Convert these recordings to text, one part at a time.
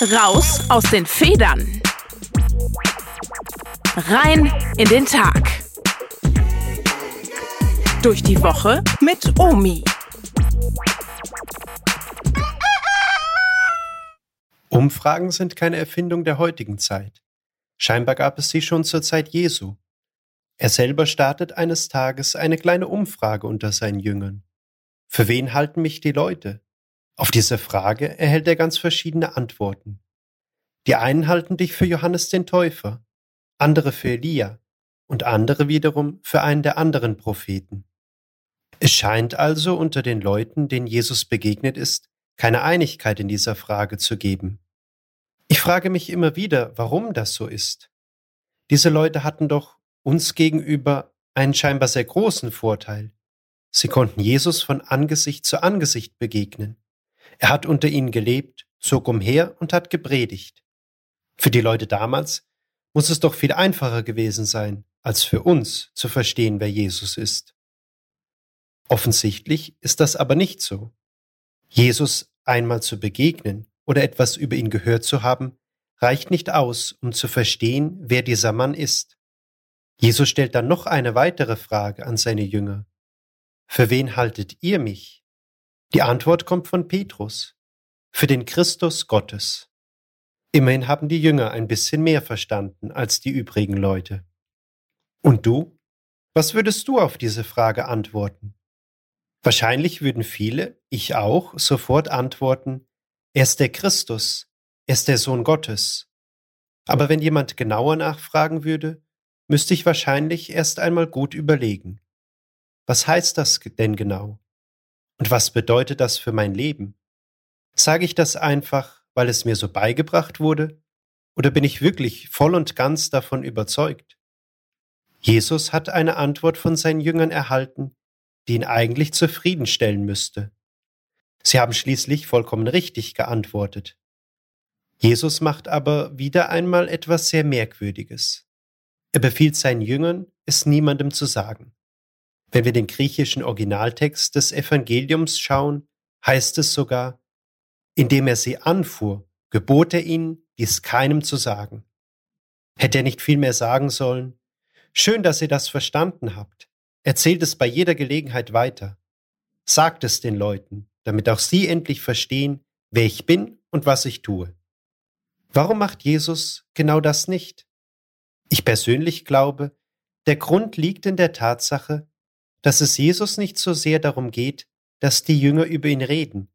Raus aus den Federn. Rein in den Tag. Durch die Woche mit Omi. Umfragen sind keine Erfindung der heutigen Zeit. Scheinbar gab es sie schon zur Zeit Jesu. Er selber startet eines Tages eine kleine Umfrage unter seinen Jüngern. Für wen halten mich die Leute? Auf diese Frage erhält er ganz verschiedene Antworten. Die einen halten dich für Johannes den Täufer, andere für Elia und andere wiederum für einen der anderen Propheten. Es scheint also unter den Leuten, denen Jesus begegnet ist, keine Einigkeit in dieser Frage zu geben. Ich frage mich immer wieder, warum das so ist. Diese Leute hatten doch uns gegenüber einen scheinbar sehr großen Vorteil. Sie konnten Jesus von Angesicht zu Angesicht begegnen. Er hat unter ihnen gelebt, zog umher und hat gepredigt. Für die Leute damals muss es doch viel einfacher gewesen sein, als für uns zu verstehen, wer Jesus ist. Offensichtlich ist das aber nicht so. Jesus einmal zu begegnen oder etwas über ihn gehört zu haben, reicht nicht aus, um zu verstehen, wer dieser Mann ist. Jesus stellt dann noch eine weitere Frage an seine Jünger. Für wen haltet ihr mich? Die Antwort kommt von Petrus. Für den Christus Gottes. Immerhin haben die Jünger ein bisschen mehr verstanden als die übrigen Leute. Und du? Was würdest du auf diese Frage antworten? Wahrscheinlich würden viele, ich auch, sofort antworten, er ist der Christus, er ist der Sohn Gottes. Aber wenn jemand genauer nachfragen würde, müsste ich wahrscheinlich erst einmal gut überlegen. Was heißt das denn genau? Und was bedeutet das für mein Leben? Sage ich das einfach, weil es mir so beigebracht wurde? Oder bin ich wirklich voll und ganz davon überzeugt? Jesus hat eine Antwort von seinen Jüngern erhalten, die ihn eigentlich zufriedenstellen müsste. Sie haben schließlich vollkommen richtig geantwortet. Jesus macht aber wieder einmal etwas sehr Merkwürdiges. Er befiehlt seinen Jüngern, es niemandem zu sagen. Wenn wir den griechischen Originaltext des Evangeliums schauen, heißt es sogar, indem er sie anfuhr, gebot er ihnen, dies keinem zu sagen. Hätte er nicht vielmehr sagen sollen, schön, dass ihr das verstanden habt, erzählt es bei jeder Gelegenheit weiter, sagt es den Leuten, damit auch sie endlich verstehen, wer ich bin und was ich tue. Warum macht Jesus genau das nicht? Ich persönlich glaube, der Grund liegt in der Tatsache, dass es Jesus nicht so sehr darum geht, dass die Jünger über ihn reden.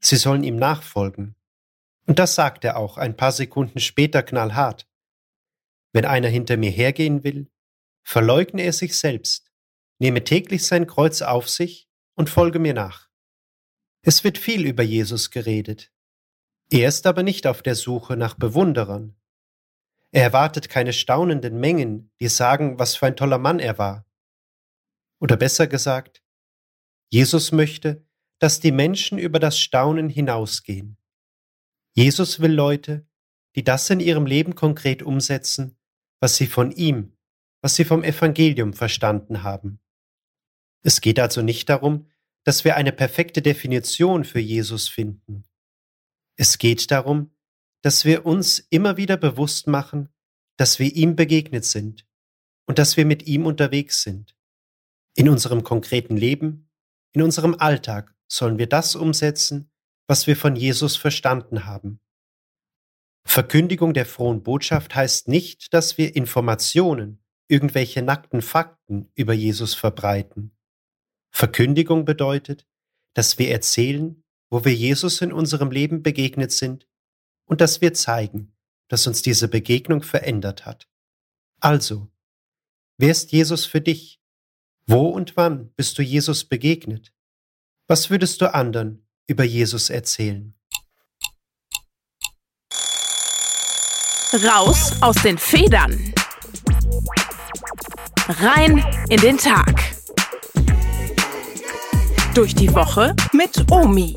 Sie sollen ihm nachfolgen. Und das sagt er auch ein paar Sekunden später knallhart. Wenn einer hinter mir hergehen will, verleugne er sich selbst, nehme täglich sein Kreuz auf sich und folge mir nach. Es wird viel über Jesus geredet. Er ist aber nicht auf der Suche nach Bewunderern. Er erwartet keine staunenden Mengen, die sagen, was für ein toller Mann er war. Oder besser gesagt, Jesus möchte, dass die Menschen über das Staunen hinausgehen. Jesus will Leute, die das in ihrem Leben konkret umsetzen, was sie von ihm, was sie vom Evangelium verstanden haben. Es geht also nicht darum, dass wir eine perfekte Definition für Jesus finden. Es geht darum, dass wir uns immer wieder bewusst machen, dass wir ihm begegnet sind und dass wir mit ihm unterwegs sind. In unserem konkreten Leben, in unserem Alltag sollen wir das umsetzen, was wir von Jesus verstanden haben. Verkündigung der frohen Botschaft heißt nicht, dass wir Informationen, irgendwelche nackten Fakten über Jesus verbreiten. Verkündigung bedeutet, dass wir erzählen, wo wir Jesus in unserem Leben begegnet sind und dass wir zeigen, dass uns diese Begegnung verändert hat. Also, wer ist Jesus für dich? Wo und wann bist du Jesus begegnet? Was würdest du anderen über Jesus erzählen? Raus aus den Federn. Rein in den Tag. Durch die Woche mit Omi.